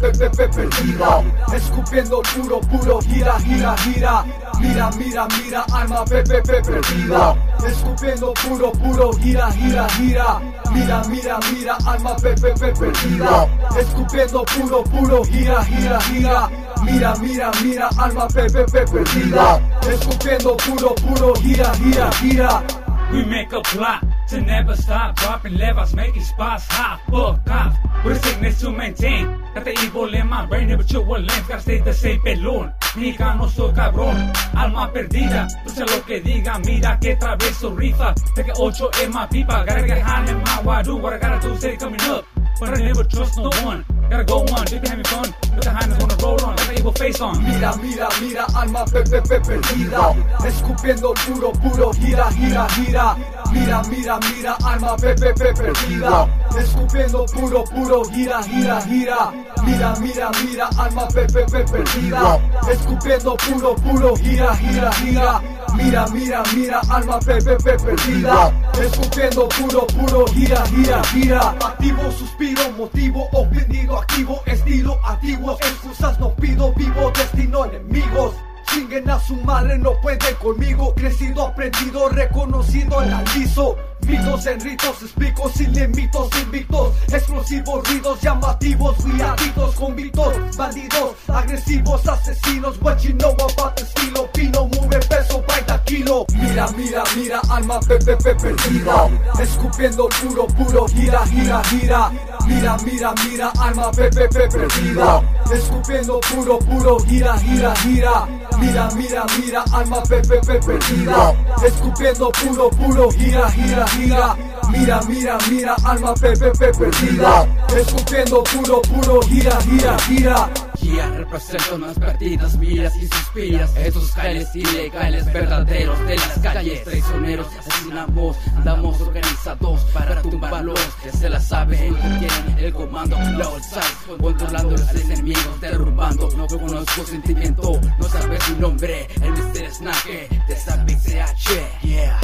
pepe pepe perdida. Escupiendo puro puro gira gira gira. Mira mira mira alma pepe pepe perdida. Escupiendo puro puro gira gira gira. Mira mira mira alma pepe pepe perdida. Escupiendo puro puro gira gira gira. Mira, mira, mira, alma pepe perdida. Escupiendo puro, puro, gira, gira, gira. We make a plot to never stop dropping levels, making spots hot. Fuck off. With a sickness to maintain. Got the evil in my brain, never chill with lens. Gotta stay the same pelón. Mexicano soy cabrón, alma perdida. Escucha lo que diga, mira que travieso rifa. Take ocho en my pipa. Gotta get high in my wadu. What I gotta do, say coming up. But I never trust no one. Gotta go on, they be having fun. But the highness Mira, mira, mira, alma pepe pepe perdida. Escupiendo puro, puro, gira, gira, gira. Mira, mira, mira, alma pepe pepe perdida. Escupiendo puro, puro, gira, gira, gira. Mira, mira, mira, alma pepe pepe perdida. Escupiendo puro, puro, gira, gira, gira. Mira, mira, mira, alma pepe pepe perdida. Escupiendo puro, puro, gira, gira, gira. Activo, suspiro, motivo, ofendido, activo, no pueden conmigo. Crecido, aprendido, reconocido, analizo Mitos en ritos, explico sin limitos, invictos Explosivos, ruidos llamativos, guiaditos, convictos Bandidos, agresivos, asesinos What you know about the estilo Pino, mueve peso, baita kilo. Mira, mira, mira, alma pepe pepe perdida Escupiendo puro, puro, gira, gira, gira Mira, mira, mira, alma pepe pepe perdida Escupiendo puro, puro, gira, gira, gira. Mira, mira, mira, alma pepe pepe perdida Escupiendo puro, puro, gira, gira, gira. Mira, mira, mira, alma pepe pepe perdida Escupiendo puro, puro, gira, gira, gira. Guía, represento más perdidas miras y suspiras. Estos jales ilegales verdaderos de las calles. Traicioneros, asesinamos, andamos organizados para tumbarlos el comando La size, controlando los enemigos, derrumbando. No conozco sentimiento, no sabes mi nombre El mister Snake, de esa BCH, yeah